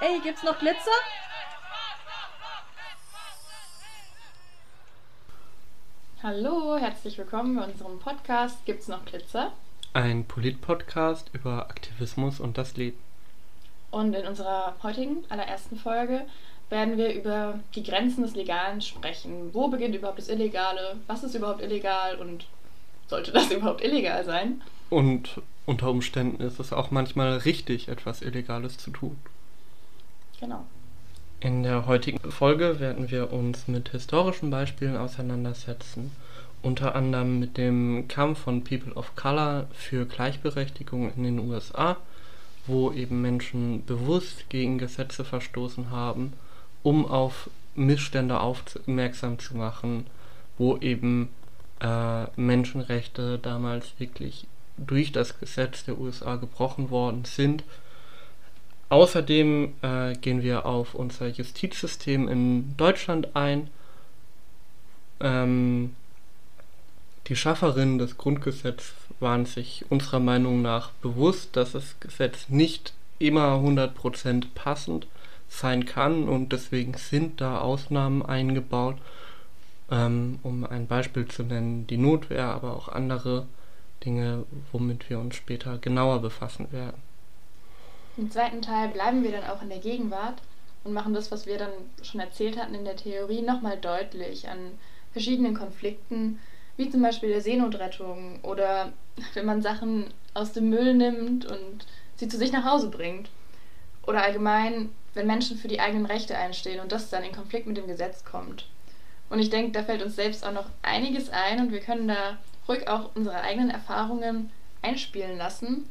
Ey, gibt's noch Glitzer? Hallo, herzlich willkommen bei unserem Podcast Gibt's noch Glitzer? Ein Polit-Podcast über Aktivismus und das Leben. Und in unserer heutigen allerersten Folge werden wir über die Grenzen des Legalen sprechen. Wo beginnt überhaupt das Illegale? Was ist überhaupt illegal und sollte das überhaupt illegal sein? Und unter Umständen ist es auch manchmal richtig, etwas Illegales zu tun. Genau. In der heutigen Folge werden wir uns mit historischen Beispielen auseinandersetzen, unter anderem mit dem Kampf von People of Color für Gleichberechtigung in den USA, wo eben Menschen bewusst gegen Gesetze verstoßen haben, um auf Missstände aufmerksam zu machen, wo eben äh, Menschenrechte damals wirklich durch das Gesetz der USA gebrochen worden sind Außerdem äh, gehen wir auf unser Justizsystem in Deutschland ein. Ähm, die Schafferinnen des Grundgesetzes waren sich unserer Meinung nach bewusst, dass das Gesetz nicht immer 100% passend sein kann und deswegen sind da Ausnahmen eingebaut. Ähm, um ein Beispiel zu nennen, die Notwehr, aber auch andere Dinge, womit wir uns später genauer befassen werden. Im zweiten Teil bleiben wir dann auch in der Gegenwart und machen das, was wir dann schon erzählt hatten in der Theorie, nochmal deutlich an verschiedenen Konflikten, wie zum Beispiel der Seenotrettung oder wenn man Sachen aus dem Müll nimmt und sie zu sich nach Hause bringt. Oder allgemein, wenn Menschen für die eigenen Rechte einstehen und das dann in Konflikt mit dem Gesetz kommt. Und ich denke, da fällt uns selbst auch noch einiges ein und wir können da ruhig auch unsere eigenen Erfahrungen einspielen lassen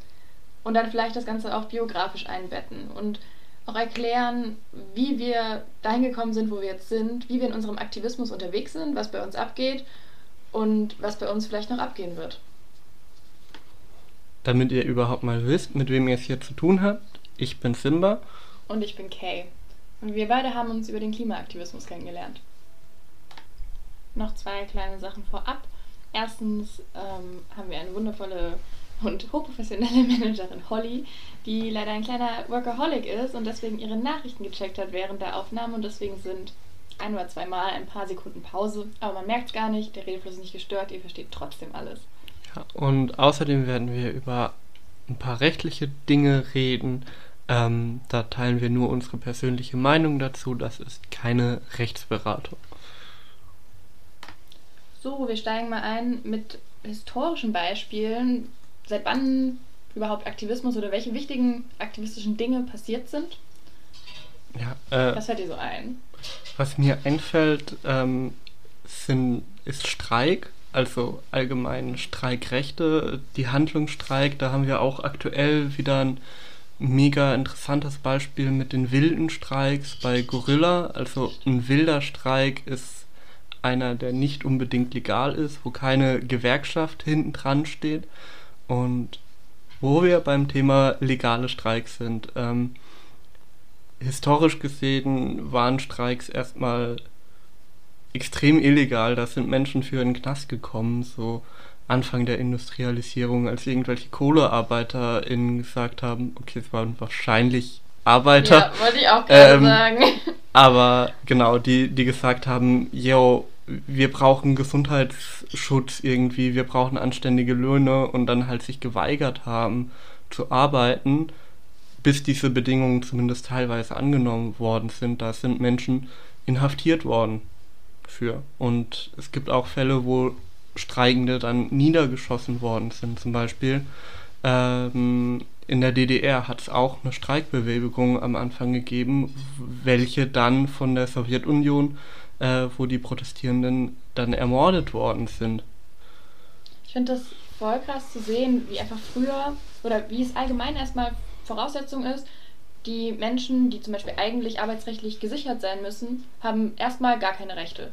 und dann vielleicht das Ganze auch biografisch einbetten und auch erklären, wie wir dahin gekommen sind, wo wir jetzt sind, wie wir in unserem Aktivismus unterwegs sind, was bei uns abgeht und was bei uns vielleicht noch abgehen wird. Damit ihr überhaupt mal wisst, mit wem ihr es hier zu tun habt, ich bin Simba. Und ich bin Kay. Und wir beide haben uns über den Klimaaktivismus kennengelernt. Noch zwei kleine Sachen vorab. Erstens ähm, haben wir eine wundervolle und hochprofessionelle Managerin Holly, die leider ein kleiner Workaholic ist und deswegen ihre Nachrichten gecheckt hat während der Aufnahme und deswegen sind ein oder zweimal ein paar Sekunden Pause. Aber man merkt es gar nicht, der Redefluss ist nicht gestört, ihr versteht trotzdem alles. Ja, und außerdem werden wir über ein paar rechtliche Dinge reden. Ähm, da teilen wir nur unsere persönliche Meinung dazu. Das ist keine Rechtsberatung. So, wir steigen mal ein mit historischen Beispielen, seit wann überhaupt Aktivismus oder welche wichtigen aktivistischen Dinge passiert sind? Ja, äh, was fällt dir so ein? Was mir einfällt, ähm, sind, ist Streik, also allgemein Streikrechte, die Handlung Streik. Da haben wir auch aktuell wieder ein mega interessantes Beispiel mit den wilden Streiks bei Gorilla. Also ein wilder Streik ist einer, der nicht unbedingt legal ist, wo keine Gewerkschaft hinten dran steht, und wo wir beim Thema legale Streiks sind, ähm, historisch gesehen waren Streiks erstmal extrem illegal. Da sind Menschen für einen Knast gekommen, so Anfang der Industrialisierung, als irgendwelche KohlearbeiterInnen gesagt haben, okay, es waren wahrscheinlich Arbeiter. Ja, wollte ich auch gerade ähm, sagen. Aber genau, die, die gesagt haben, yo, wir brauchen Gesundheitsschutz irgendwie, wir brauchen anständige Löhne und dann halt sich geweigert haben zu arbeiten, bis diese Bedingungen zumindest teilweise angenommen worden sind. Da sind Menschen inhaftiert worden für. Und es gibt auch Fälle, wo Streikende dann niedergeschossen worden sind. Zum Beispiel ähm, in der DDR hat es auch eine Streikbewegung am Anfang gegeben, welche dann von der Sowjetunion äh, wo die Protestierenden dann ermordet worden sind. Ich finde das voll krass zu sehen, wie einfach früher oder wie es allgemein erstmal Voraussetzung ist, die Menschen, die zum Beispiel eigentlich arbeitsrechtlich gesichert sein müssen, haben erstmal gar keine Rechte.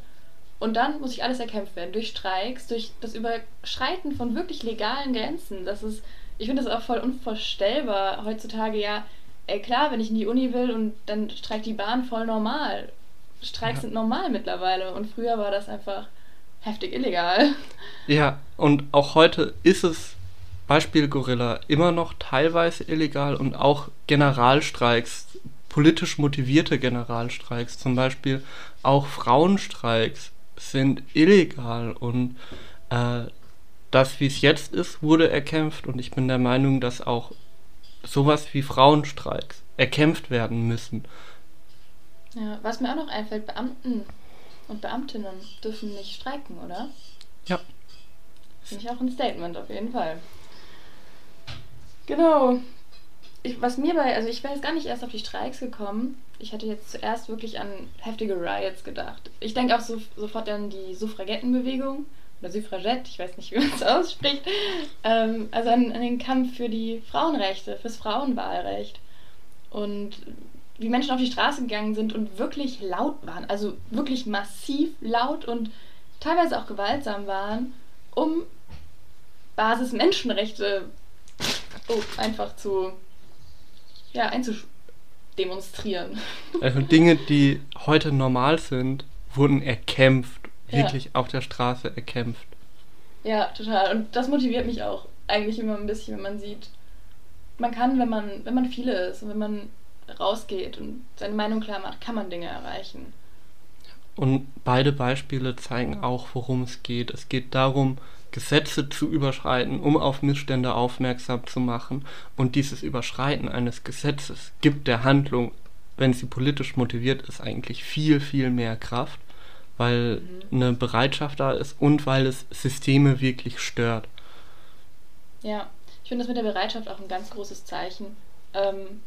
Und dann muss sich alles erkämpft werden durch Streiks, durch das Überschreiten von wirklich legalen Grenzen. Das ist, ich finde das auch voll unvorstellbar heutzutage. Ja, ey, klar, wenn ich in die Uni will und dann streikt die Bahn voll normal. Streiks ja. sind normal mittlerweile und früher war das einfach heftig illegal. Ja, und auch heute ist es, Beispiel Gorilla, immer noch teilweise illegal und auch Generalstreiks politisch motivierte Generalstreiks, zum Beispiel auch Frauenstreiks, sind illegal und äh, das, wie es jetzt ist, wurde erkämpft und ich bin der Meinung, dass auch sowas wie Frauenstreiks erkämpft werden müssen. Ja, was mir auch noch einfällt, Beamten und Beamtinnen dürfen nicht streiken, oder? Ja. Finde ich auch ein Statement auf jeden Fall. Genau. Ich, was mir bei, also ich wäre jetzt gar nicht erst auf die Streiks gekommen. Ich hatte jetzt zuerst wirklich an heftige Riots gedacht. Ich denke auch so, sofort an die Suffragettenbewegung oder Suffragette, ich weiß nicht, wie man es ausspricht. Ähm, also an, an den Kampf für die Frauenrechte, fürs Frauenwahlrecht. Und wie Menschen auf die Straße gegangen sind und wirklich laut waren, also wirklich massiv laut und teilweise auch gewaltsam waren, um Basis-Menschenrechte oh, einfach zu ja, einzudemonstrieren. Also Dinge, die heute normal sind, wurden erkämpft, wirklich ja. auf der Straße erkämpft. Ja, total. Und das motiviert mich auch eigentlich immer ein bisschen, wenn man sieht, man kann, wenn man, wenn man viele ist und wenn man rausgeht und seine Meinung klar macht, kann man Dinge erreichen. Und beide Beispiele zeigen auch, worum es geht. Es geht darum, Gesetze zu überschreiten, um auf Missstände aufmerksam zu machen. Und dieses Überschreiten eines Gesetzes gibt der Handlung, wenn sie politisch motiviert ist, eigentlich viel, viel mehr Kraft, weil mhm. eine Bereitschaft da ist und weil es Systeme wirklich stört. Ja, ich finde das mit der Bereitschaft auch ein ganz großes Zeichen. Ähm,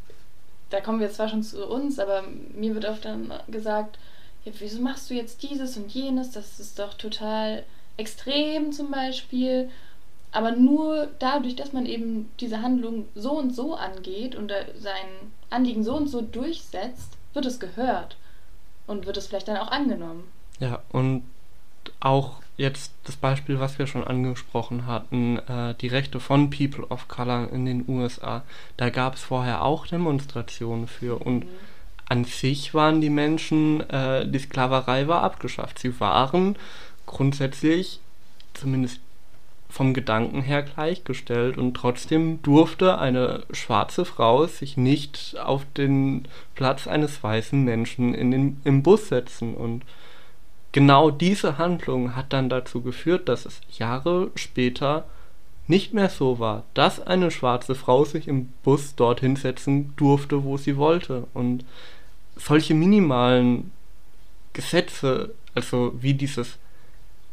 da kommen wir zwar schon zu uns, aber mir wird oft dann gesagt, ja, wieso machst du jetzt dieses und jenes? Das ist doch total extrem zum Beispiel. Aber nur dadurch, dass man eben diese Handlung so und so angeht und sein Anliegen so und so durchsetzt, wird es gehört und wird es vielleicht dann auch angenommen. Ja, und auch jetzt das Beispiel, was wir schon angesprochen hatten, äh, die Rechte von People of Color in den USA, da gab es vorher auch Demonstrationen für und mhm. an sich waren die Menschen, äh, die Sklaverei war abgeschafft. Sie waren grundsätzlich, zumindest vom Gedanken her gleichgestellt und trotzdem durfte eine schwarze Frau sich nicht auf den Platz eines weißen Menschen in den, im Bus setzen und genau diese Handlung hat dann dazu geführt, dass es Jahre später nicht mehr so war, dass eine schwarze Frau sich im Bus dorthin setzen durfte, wo sie wollte. Und solche minimalen Gesetze, also wie dieses,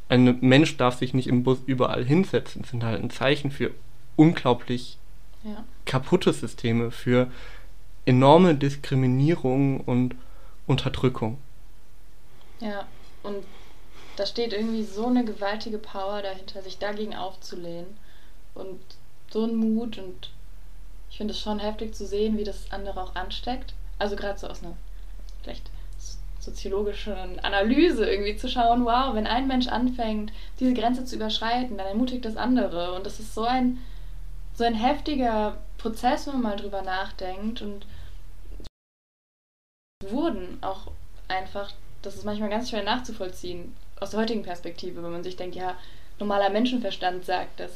ein Mensch darf sich nicht im Bus überall hinsetzen, sind halt ein Zeichen für unglaublich ja. kaputte Systeme, für enorme Diskriminierung und Unterdrückung. Ja, und da steht irgendwie so eine gewaltige Power dahinter, sich dagegen aufzulehnen. Und so ein Mut und ich finde es schon heftig zu sehen, wie das andere auch ansteckt. Also gerade so aus einer vielleicht soziologischen Analyse irgendwie zu schauen, wow, wenn ein Mensch anfängt, diese Grenze zu überschreiten, dann ermutigt das andere. Und das ist so ein, so ein heftiger Prozess, wenn man mal drüber nachdenkt. Und wurden auch einfach das ist manchmal ganz schwer nachzuvollziehen aus der heutigen Perspektive, wenn man sich denkt, ja, normaler Menschenverstand sagt, dass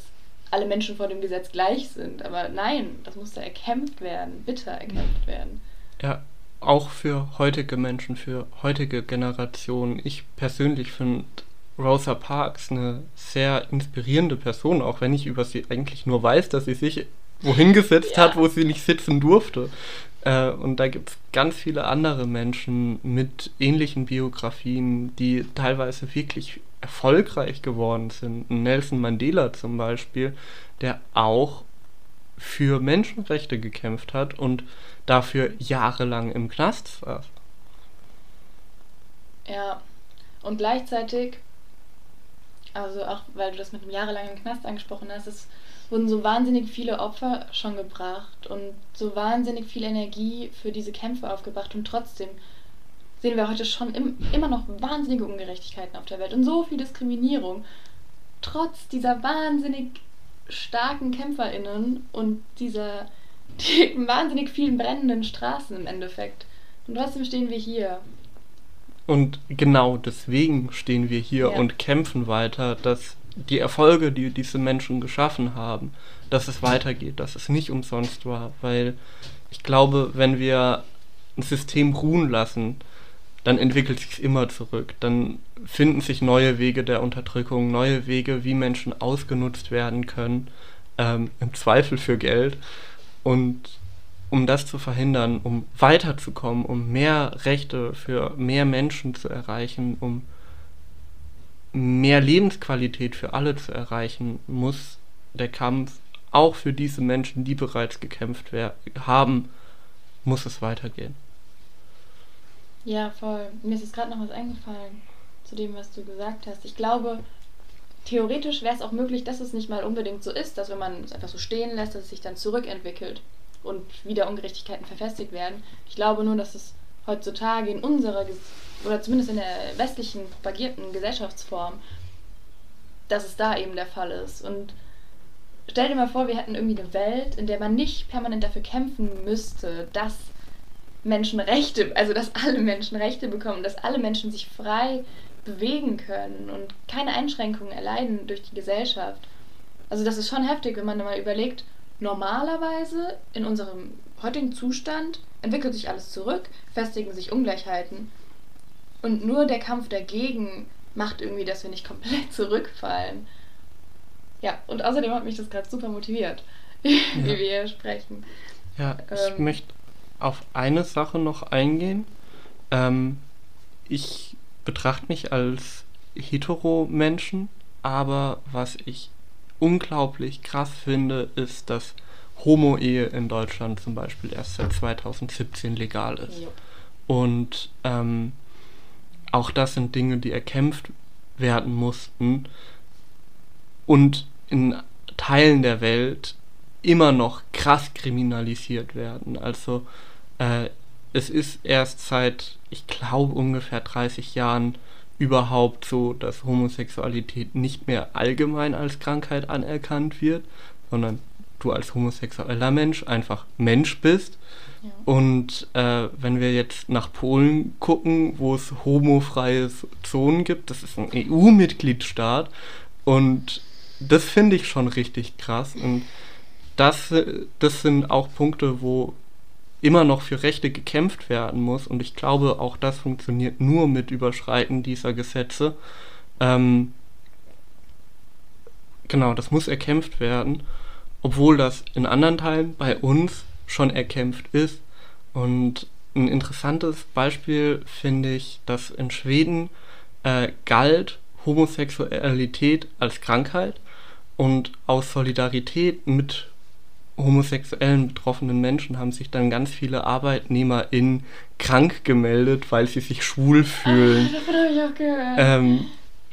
alle Menschen vor dem Gesetz gleich sind. Aber nein, das musste erkämpft werden, bitter erkämpft werden. Ja, auch für heutige Menschen, für heutige Generationen. Ich persönlich finde Rosa Parks eine sehr inspirierende Person, auch wenn ich über sie eigentlich nur weiß, dass sie sich wohin gesetzt ja. hat, wo sie nicht sitzen durfte. Äh, und da gibt es ganz viele andere Menschen mit ähnlichen Biografien, die teilweise wirklich erfolgreich geworden sind. Nelson Mandela zum Beispiel, der auch für Menschenrechte gekämpft hat und dafür jahrelang im Knast saß. Ja, und gleichzeitig, also auch weil du das mit dem jahrelang im Knast angesprochen hast, ist wurden so wahnsinnig viele Opfer schon gebracht und so wahnsinnig viel Energie für diese Kämpfe aufgebracht und trotzdem sehen wir heute schon im, immer noch wahnsinnige Ungerechtigkeiten auf der Welt und so viel Diskriminierung. Trotz dieser wahnsinnig starken KämpferInnen und dieser die wahnsinnig vielen brennenden Straßen im Endeffekt. Und trotzdem stehen wir hier. Und genau deswegen stehen wir hier ja. und kämpfen weiter, dass die Erfolge, die diese Menschen geschaffen haben, dass es weitergeht, dass es nicht umsonst war, weil ich glaube, wenn wir ein System ruhen lassen, dann entwickelt sich immer zurück. Dann finden sich neue Wege der Unterdrückung, neue Wege, wie Menschen ausgenutzt werden können, ähm, im Zweifel für Geld. Und um das zu verhindern, um weiterzukommen, um mehr Rechte für mehr Menschen zu erreichen, um mehr Lebensqualität für alle zu erreichen, muss der Kampf auch für diese Menschen, die bereits gekämpft haben, muss es weitergehen. Ja, voll. Mir ist gerade noch was eingefallen zu dem, was du gesagt hast. Ich glaube, theoretisch wäre es auch möglich, dass es nicht mal unbedingt so ist, dass wenn man es einfach so stehen lässt, dass es sich dann zurückentwickelt und wieder Ungerechtigkeiten verfestigt werden. Ich glaube nur, dass es heutzutage in unserer, oder zumindest in der westlichen propagierten Gesellschaftsform, dass es da eben der Fall ist. Und stell dir mal vor, wir hätten irgendwie eine Welt, in der man nicht permanent dafür kämpfen müsste, dass Menschenrechte, also dass alle Menschen Rechte bekommen, dass alle Menschen sich frei bewegen können und keine Einschränkungen erleiden durch die Gesellschaft. Also das ist schon heftig, wenn man mal überlegt, normalerweise in unserem heutigen Zustand entwickelt sich alles zurück, festigen sich Ungleichheiten und nur der Kampf dagegen macht irgendwie, dass wir nicht komplett zurückfallen. Ja, und außerdem hat mich das gerade super motiviert, ja. wie wir hier sprechen. Ja, ich ähm, möchte auf eine Sache noch eingehen. Ähm, ich betrachte mich als hetero-Menschen, aber was ich unglaublich krass finde, ist, dass Homo-Ehe in Deutschland zum Beispiel erst seit 2017 legal ist. Ja. Und ähm, auch das sind Dinge, die erkämpft werden mussten und in Teilen der Welt immer noch krass kriminalisiert werden. Also äh, es ist erst seit, ich glaube, ungefähr 30 Jahren überhaupt so, dass Homosexualität nicht mehr allgemein als Krankheit anerkannt wird, sondern du als homosexueller Mensch einfach Mensch bist. Ja. Und äh, wenn wir jetzt nach Polen gucken, wo es homofreie Zonen gibt, das ist ein EU-Mitgliedstaat und das finde ich schon richtig krass. Und das, das sind auch Punkte, wo immer noch für Rechte gekämpft werden muss. Und ich glaube, auch das funktioniert nur mit Überschreiten dieser Gesetze. Ähm, genau, das muss erkämpft werden, obwohl das in anderen Teilen bei uns schon erkämpft ist. Und ein interessantes Beispiel finde ich, dass in Schweden äh, galt Homosexualität als Krankheit und aus Solidarität mit homosexuellen betroffenen Menschen haben sich dann ganz viele ArbeitnehmerInnen krank gemeldet, weil sie sich schwul fühlen. Ah, davon habe ich auch gehört. Ähm,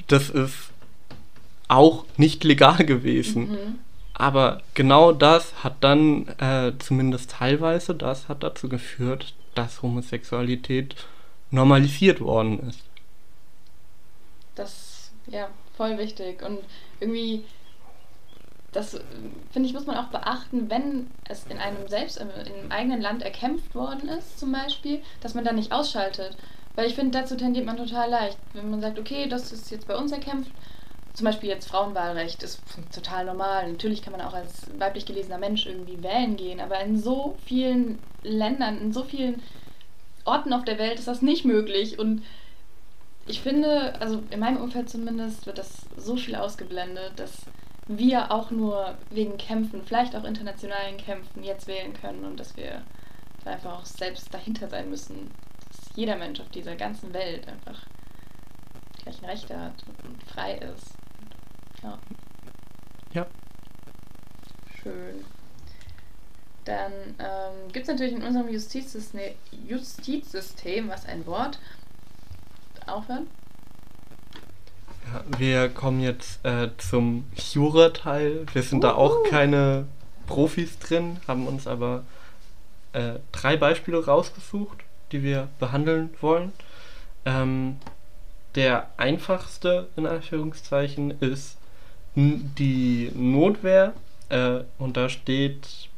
das ist auch nicht legal gewesen. Mhm. Aber genau das hat dann, äh, zumindest teilweise, das hat dazu geführt, dass Homosexualität normalisiert worden ist. Das, ja, voll wichtig. Und irgendwie das finde ich, muss man auch beachten, wenn es in einem selbst, im, im eigenen Land erkämpft worden ist, zum Beispiel, dass man da nicht ausschaltet. Weil ich finde, dazu tendiert man total leicht. Wenn man sagt, okay, das ist jetzt bei uns erkämpft, zum Beispiel jetzt Frauenwahlrecht ist total normal. Natürlich kann man auch als weiblich gelesener Mensch irgendwie wählen gehen, aber in so vielen Ländern, in so vielen Orten auf der Welt ist das nicht möglich. Und ich finde, also in meinem Umfeld zumindest, wird das so viel ausgeblendet, dass wir auch nur wegen Kämpfen, vielleicht auch internationalen Kämpfen, jetzt wählen können und dass wir da einfach auch selbst dahinter sein müssen, dass jeder Mensch auf dieser ganzen Welt einfach die gleichen Rechte hat und frei ist. Ja. Ja. Schön. Dann ähm, gibt es natürlich in unserem Justizsystem, Justizsystem, was ein Wort, aufhören? wir kommen jetzt äh, zum Jura-Teil. Wir sind uh. da auch keine Profis drin, haben uns aber äh, drei Beispiele rausgesucht, die wir behandeln wollen. Ähm, der einfachste, in Anführungszeichen, ist die Notwehr. Äh, und da steht,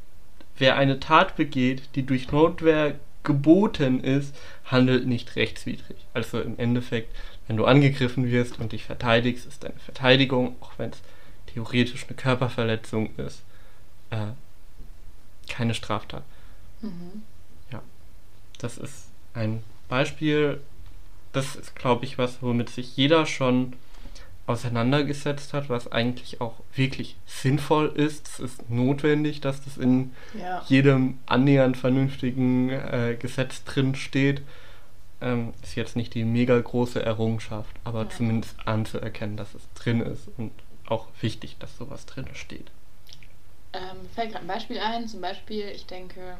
wer eine Tat begeht, die durch Notwehr geboten ist, handelt nicht rechtswidrig. Also im Endeffekt wenn du angegriffen wirst und dich verteidigst, ist deine Verteidigung, auch wenn es theoretisch eine Körperverletzung ist, äh, keine Straftat. Mhm. Ja. das ist ein Beispiel, das ist, glaube ich, was, womit sich jeder schon auseinandergesetzt hat, was eigentlich auch wirklich sinnvoll ist. Es ist notwendig, dass das in ja. jedem annähernd vernünftigen äh, Gesetz drin steht. Ähm, ist jetzt nicht die mega große Errungenschaft, aber ja. zumindest anzuerkennen, dass es drin ist und auch wichtig, dass sowas drin steht. Ähm, fällt gerade ein Beispiel ein, zum Beispiel, ich denke,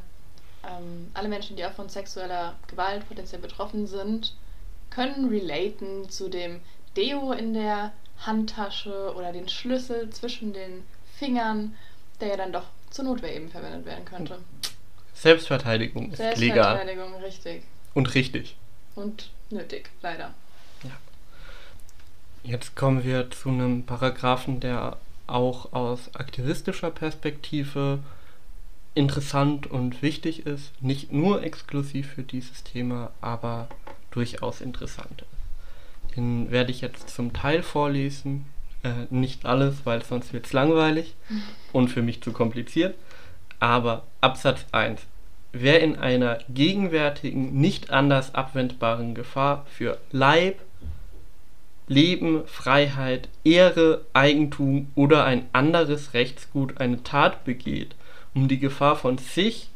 ähm, alle Menschen, die auch von sexueller Gewalt potenziell betroffen sind, können relaten zu dem Deo in der Handtasche oder den Schlüssel zwischen den Fingern, der ja dann doch zur Notwehr eben verwendet werden könnte. Selbstverteidigung ist Selbstverteidigung, legal. richtig. Und richtig. Und nötig, leider. Ja. Jetzt kommen wir zu einem Paragraphen, der auch aus aktivistischer Perspektive interessant und wichtig ist. Nicht nur exklusiv für dieses Thema, aber durchaus interessant ist. Den werde ich jetzt zum Teil vorlesen. Äh, nicht alles, weil sonst wird es langweilig und für mich zu kompliziert. Aber Absatz 1. Wer in einer gegenwärtigen, nicht anders abwendbaren Gefahr für Leib, Leben, Freiheit, Ehre, Eigentum oder ein anderes Rechtsgut eine Tat begeht, um die Gefahr von sich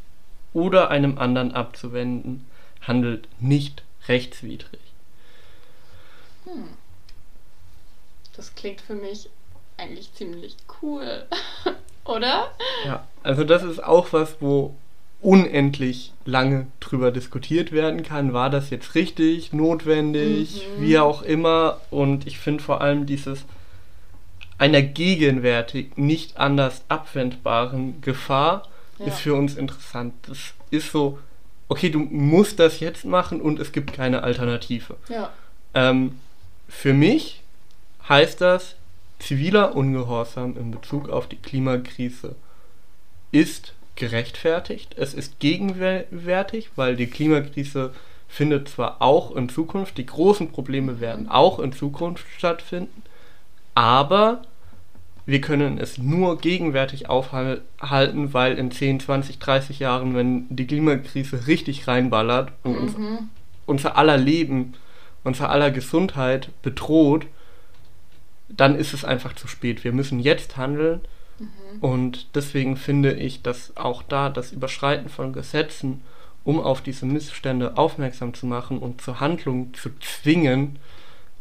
oder einem anderen abzuwenden, handelt nicht rechtswidrig. Hm. Das klingt für mich eigentlich ziemlich cool, oder? Ja, also das ist auch was, wo unendlich lange drüber diskutiert werden kann. War das jetzt richtig, notwendig, mhm. wie auch immer. Und ich finde vor allem dieses einer gegenwärtig nicht anders abwendbaren Gefahr ja. ist für uns interessant. Das ist so, okay, du musst das jetzt machen und es gibt keine Alternative. Ja. Ähm, für mich heißt das, ziviler Ungehorsam in Bezug auf die Klimakrise ist gerechtfertigt. Es ist gegenwärtig, weil die Klimakrise findet zwar auch in Zukunft, die großen Probleme werden auch in Zukunft stattfinden, aber wir können es nur gegenwärtig aufhalten, weil in 10, 20, 30 Jahren, wenn die Klimakrise richtig reinballert und mhm. unser aller Leben, unser aller Gesundheit bedroht, dann ist es einfach zu spät. Wir müssen jetzt handeln mhm. und deswegen finde ich, dass auch da das Überschreiten von Gesetzen, um auf diese Missstände aufmerksam zu machen und zur Handlung zu zwingen,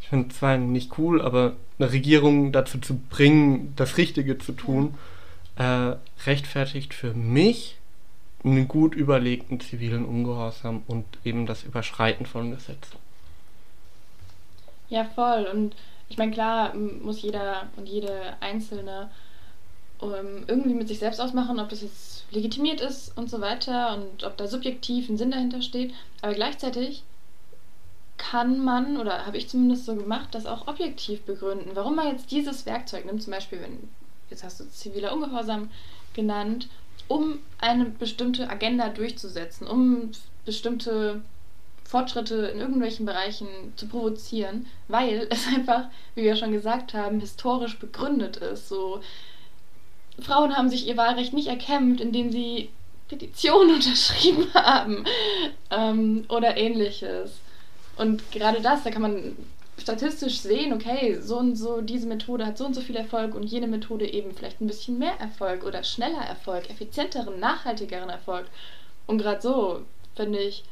ich finde es zwar nicht cool, aber eine Regierung dazu zu bringen, das Richtige zu tun, äh, rechtfertigt für mich einen gut überlegten zivilen Ungehorsam und eben das Überschreiten von Gesetzen. Ja, voll. Und ich meine, klar muss jeder und jede Einzelne ähm, irgendwie mit sich selbst ausmachen, ob das jetzt legitimiert ist und so weiter und ob da subjektiv ein Sinn dahinter steht. Aber gleichzeitig kann man, oder habe ich zumindest so gemacht, das auch objektiv begründen. Warum man jetzt dieses Werkzeug nimmt, zum Beispiel, wenn, jetzt hast du ziviler Ungehorsam genannt, um eine bestimmte Agenda durchzusetzen, um bestimmte Fortschritte in irgendwelchen Bereichen zu provozieren, weil es einfach, wie wir schon gesagt haben, historisch begründet ist. So, Frauen haben sich ihr Wahlrecht nicht erkämpft, indem sie Petitionen unterschrieben haben ähm, oder ähnliches. Und gerade das, da kann man statistisch sehen, okay, so und so, diese Methode hat so und so viel Erfolg und jene Methode eben vielleicht ein bisschen mehr Erfolg oder schneller Erfolg, effizienteren, nachhaltigeren Erfolg. Und gerade so, finde ich,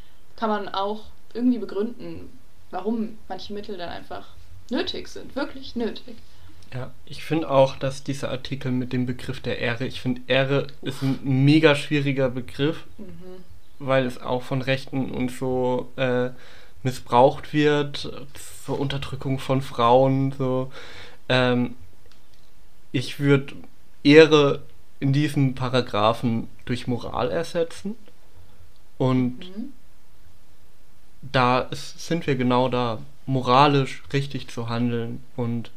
kann man auch irgendwie begründen, warum manche Mittel dann einfach nötig sind, wirklich nötig. Ja, ich finde auch, dass dieser Artikel mit dem Begriff der Ehre, ich finde, Ehre ist ein mega schwieriger Begriff, mhm. weil es auch von Rechten und so äh, missbraucht wird, zur Unterdrückung von Frauen, so. Ähm, ich würde Ehre in diesem Paragraphen durch Moral ersetzen. Und mhm. Da ist, sind wir genau da, moralisch richtig zu handeln und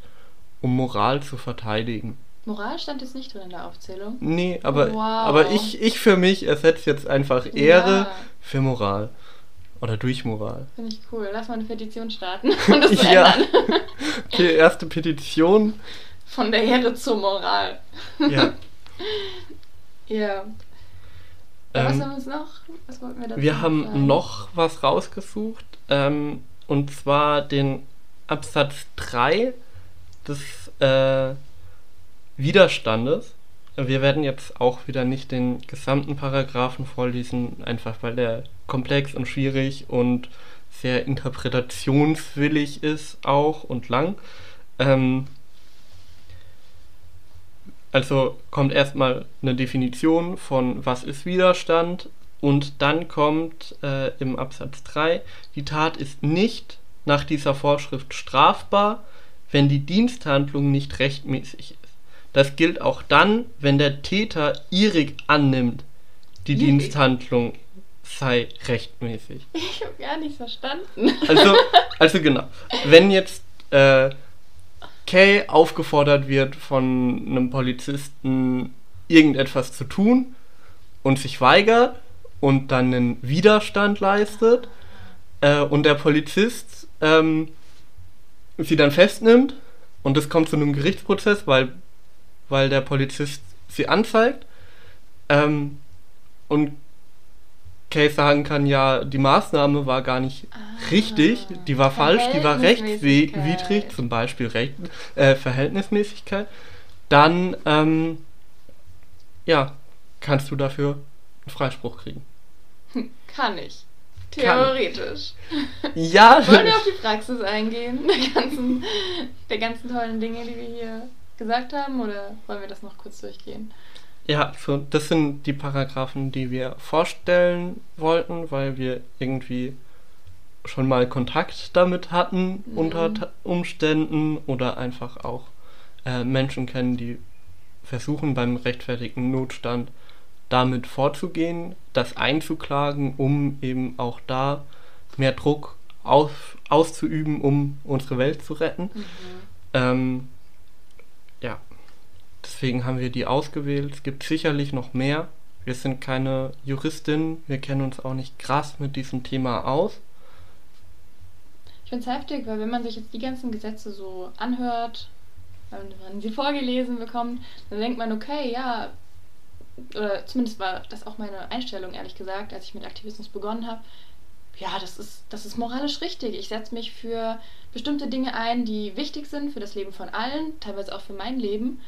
um Moral zu verteidigen. Moral stand jetzt nicht drin in der Aufzählung. Nee, aber, wow. aber ich, ich für mich ersetze jetzt einfach Ehre ja. für Moral. Oder durch Moral. Finde ich cool. Lass mal eine Petition starten und das ja. ändern. okay, erste Petition. Von der Ehre zur Moral. Ja. ja. Was ähm, haben wir noch? Was wollten wir dazu Wir haben sagen? noch was rausgesucht. Ähm, und zwar den Absatz 3 des äh, Widerstandes. Wir werden jetzt auch wieder nicht den gesamten Paragraphen vorlesen, einfach weil der komplex und schwierig und sehr interpretationswillig ist auch und lang. Ähm, also kommt erstmal eine Definition von was ist Widerstand und dann kommt äh, im Absatz 3, die Tat ist nicht nach dieser Vorschrift strafbar, wenn die Diensthandlung nicht rechtmäßig ist. Das gilt auch dann, wenn der Täter irrig annimmt, die irrig. Diensthandlung sei rechtmäßig. Ich habe gar nicht verstanden. Also, also genau. Wenn jetzt äh, Kay aufgefordert wird von einem Polizisten irgendetwas zu tun und sich weigert und dann einen Widerstand leistet äh, und der Polizist ähm, sie dann festnimmt und es kommt zu einem Gerichtsprozess, weil, weil der Polizist sie anzeigt ähm, und Case sagen kann, ja, die Maßnahme war gar nicht ah, richtig, die war falsch, die war rechtswidrig, zum Beispiel Recht, äh, Verhältnismäßigkeit, dann ähm, ja, kannst du dafür einen Freispruch kriegen. Kann ich. Theoretisch. Ja. Wollen wir auf die Praxis eingehen, der ganzen, der ganzen tollen Dinge, die wir hier gesagt haben, oder wollen wir das noch kurz durchgehen? Ja, so, das sind die Paragraphen, die wir vorstellen wollten, weil wir irgendwie schon mal Kontakt damit hatten mhm. unter Umständen oder einfach auch äh, Menschen kennen, die versuchen beim rechtfertigen Notstand damit vorzugehen, das einzuklagen, um eben auch da mehr Druck aus, auszuüben, um unsere Welt zu retten. Mhm. Ähm, ja, Deswegen haben wir die ausgewählt. Es gibt sicherlich noch mehr. Wir sind keine Juristin, wir kennen uns auch nicht krass mit diesem Thema aus. Ich finde es heftig, weil wenn man sich jetzt die ganzen Gesetze so anhört, wenn man sie vorgelesen bekommt, dann denkt man, okay, ja, oder zumindest war das auch meine Einstellung, ehrlich gesagt, als ich mit Aktivismus begonnen habe. Ja, das ist, das ist moralisch richtig. Ich setze mich für bestimmte Dinge ein, die wichtig sind für das Leben von allen, teilweise auch für mein Leben.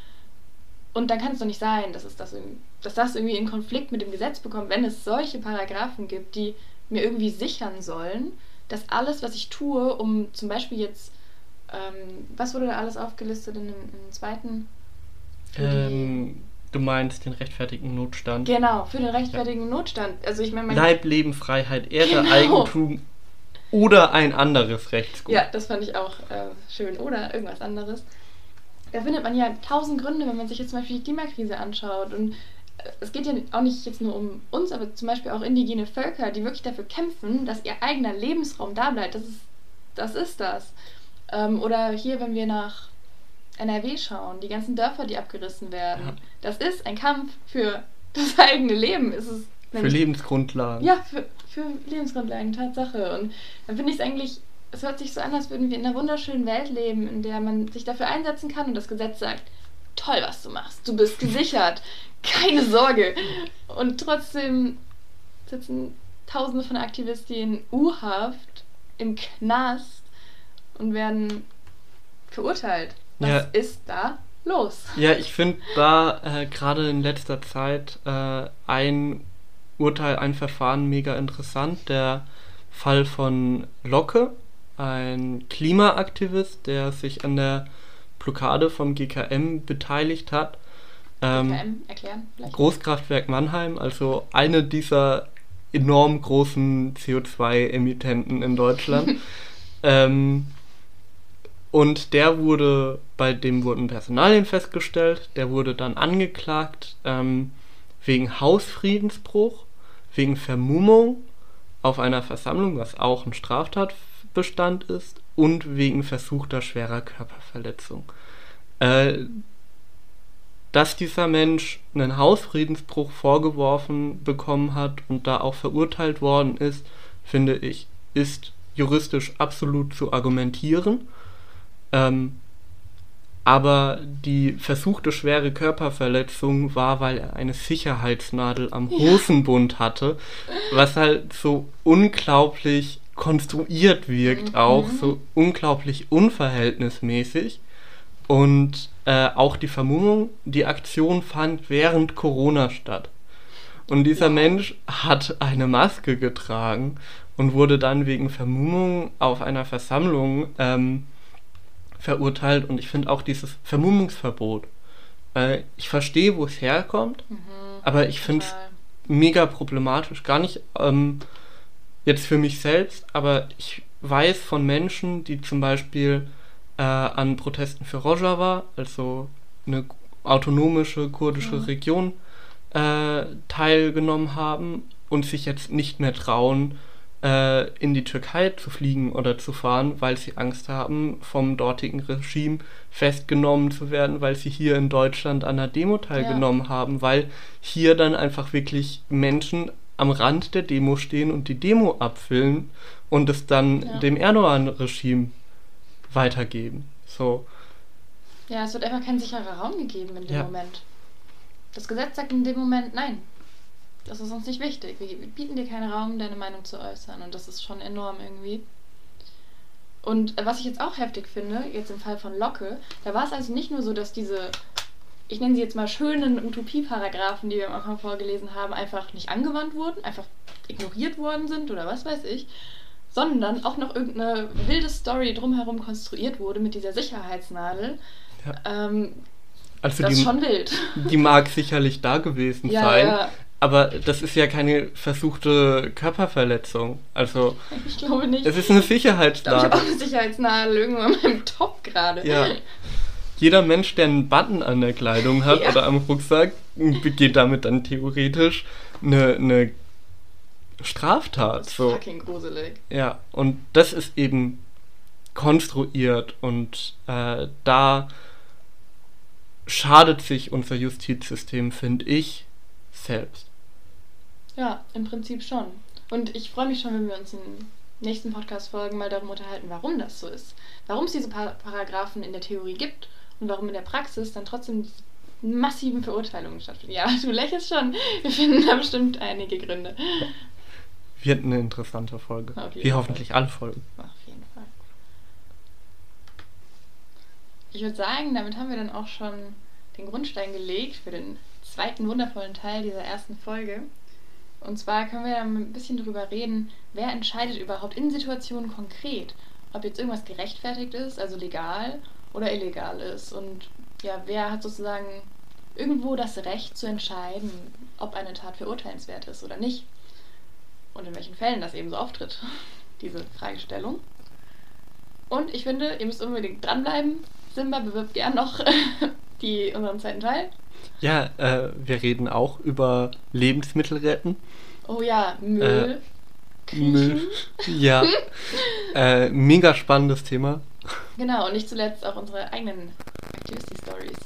Und dann kann es doch nicht sein, dass, es das, dass das irgendwie in Konflikt mit dem Gesetz bekommt, wenn es solche Paragraphen gibt, die mir irgendwie sichern sollen, dass alles, was ich tue, um zum Beispiel jetzt, ähm, was wurde da alles aufgelistet in dem, zweiten? Ähm, du meinst den rechtfertigen Notstand. Genau, für den rechtfertigen ja. Notstand. Also ich meine, Leib, Leben, Freiheit, Ehre, genau. Eigentum oder ein anderes Rechtsgut. Ja, das fand ich auch äh, schön. Oder irgendwas anderes da findet man ja tausend Gründe, wenn man sich jetzt zum Beispiel die Klimakrise anschaut. Und äh, es geht ja auch nicht jetzt nur um uns, aber zum Beispiel auch indigene Völker, die wirklich dafür kämpfen, dass ihr eigener Lebensraum da bleibt. Das ist das. Ist das. Ähm, oder hier, wenn wir nach NRW schauen, die ganzen Dörfer, die abgerissen werden. Ja. Das ist ein Kampf für das eigene Leben. Ist es, für Lebensgrundlagen. Ja, für, für Lebensgrundlagen, Tatsache. Und dann finde ich es eigentlich es hört sich so an, als würden wir in einer wunderschönen Welt leben, in der man sich dafür einsetzen kann und das Gesetz sagt, toll, was du machst, du bist gesichert, keine Sorge. Und trotzdem sitzen Tausende von Aktivisten in U-Haft, im Knast und werden verurteilt. Was ja. ist da los? Ja, ich finde da äh, gerade in letzter Zeit äh, ein Urteil, ein Verfahren mega interessant. Der Fall von Locke, ein Klimaaktivist, der sich an der Blockade vom GKM beteiligt hat. Ähm, GKM, erklären vielleicht. Großkraftwerk Mannheim, also eine dieser enorm großen CO2-Emittenten in Deutschland. ähm, und der wurde, bei dem wurden Personalien festgestellt, der wurde dann angeklagt ähm, wegen Hausfriedensbruch, wegen Vermummung auf einer Versammlung, was auch ein Straftat Strafbestand ist und wegen versuchter schwerer Körperverletzung. Äh, dass dieser Mensch einen Hausfriedensbruch vorgeworfen bekommen hat und da auch verurteilt worden ist, finde ich, ist juristisch absolut zu argumentieren. Ähm, aber die versuchte schwere Körperverletzung war, weil er eine Sicherheitsnadel am Hosenbund hatte, was halt so unglaublich konstruiert wirkt, Mhm. auch so unglaublich unverhältnismäßig. Und äh, auch die Vermummung, die Aktion fand während Corona statt. Und dieser. Mensch hat eine Maske getragen und wurde dann wegen Vermummung auf einer Versammlung ähm, verurteilt. Und ich finde auch dieses Vermummungsverbot. Äh, ich verstehe, wo es herkommt, Mhm, aber ich finde es mega problematisch. Gar nicht ähm, jetzt für mich selbst, aber ich weiß von Menschen, die zum Beispiel äh, an Protesten für Rojava, also eine autonomische kurdische Mhm. Region, äh, teilgenommen haben und sich jetzt nicht mehr trauen, äh, in die Türkei zu fliegen oder zu fahren, weil sie Angst haben, vom dortigen Regime festgenommen zu werden, weil sie hier in Deutschland an einer Demo teilgenommen haben, weil hier dann einfach wirklich Menschen am Rand der Demo stehen und die Demo abfilmen und es dann Ja. dem Erdogan-Regime weitergeben. So, Ja, es wird einfach kein sicherer Raum gegeben in dem Ja. Moment. Das Gesetz sagt in dem Moment, nein, das ist uns nicht wichtig. Wir bieten dir keinen Raum, deine Meinung zu äußern. Und das ist schon enorm irgendwie. Und äh, was ich jetzt auch heftig finde, jetzt im Fall von Locke, da war es also nicht nur so, dass diese, ich nenne sie jetzt mal schönen Utopie-Paragraphen, die wir am Anfang vorgelesen haben, einfach nicht angewandt wurden, einfach ignoriert worden sind oder was weiß ich, sondern auch noch irgendeine wilde Story drumherum konstruiert wurde mit dieser Sicherheitsnadel. Ja. Ähm, also das die, ist schon wild. die mag sicherlich da gewesen Ja, sein, ja. aber das ist ja keine versuchte Körperverletzung. Also Ich glaube nicht. es ist eine ich glaube, ich habe Sicherheitsnadel. auch eine Sicherheitsnadel irgendwo in meinem Top gerade. Ja. Jeder Mensch, der einen Button an der Kleidung hat Ja. oder am Rucksack, begeht damit dann theoretisch eine, eine Straftat. Das ist So. fucking gruselig. Ja, und das ist eben konstruiert und äh, da schadet sich unser Justizsystem, finde ich, selbst. Ja, im Prinzip schon. Und ich freue mich schon, wenn wir uns in nächsten Podcast-Folgen mal darum unterhalten, warum das so ist. Warum es diese pa Paragraphen in der Theorie gibt und warum in der Praxis dann trotzdem massiven Verurteilungen stattfinden. Ja, du lächelst schon. Wir finden da bestimmt einige Gründe. Wird eine interessante Folge. Wie hoffentlich alle Folgen. Auf jeden Fall. Ich würde sagen, damit haben wir dann auch schon den Grundstein gelegt für den zweiten wundervollen Teil dieser ersten Folge. Und zwar können wir dann ein bisschen drüber reden, wer entscheidet überhaupt in Situationen konkret, ob jetzt irgendwas gerechtfertigt ist, also legal oder illegal ist. Und ja, wer hat sozusagen irgendwo das Recht zu entscheiden, ob eine Tat verurteilenswert ist oder nicht. Und in welchen Fällen das eben so auftritt, diese Fragestellung. Und ich finde, ihr müsst unbedingt dranbleiben. Simba bewirbt gern noch die, unseren zweiten Teil. Ja, äh, wir reden auch über Lebensmittel retten. Oh ja, Müll. kriechen. Müll. Ja. äh, mega spannendes Thema. Genau, und nicht zuletzt auch unsere eigenen Activity-Stories.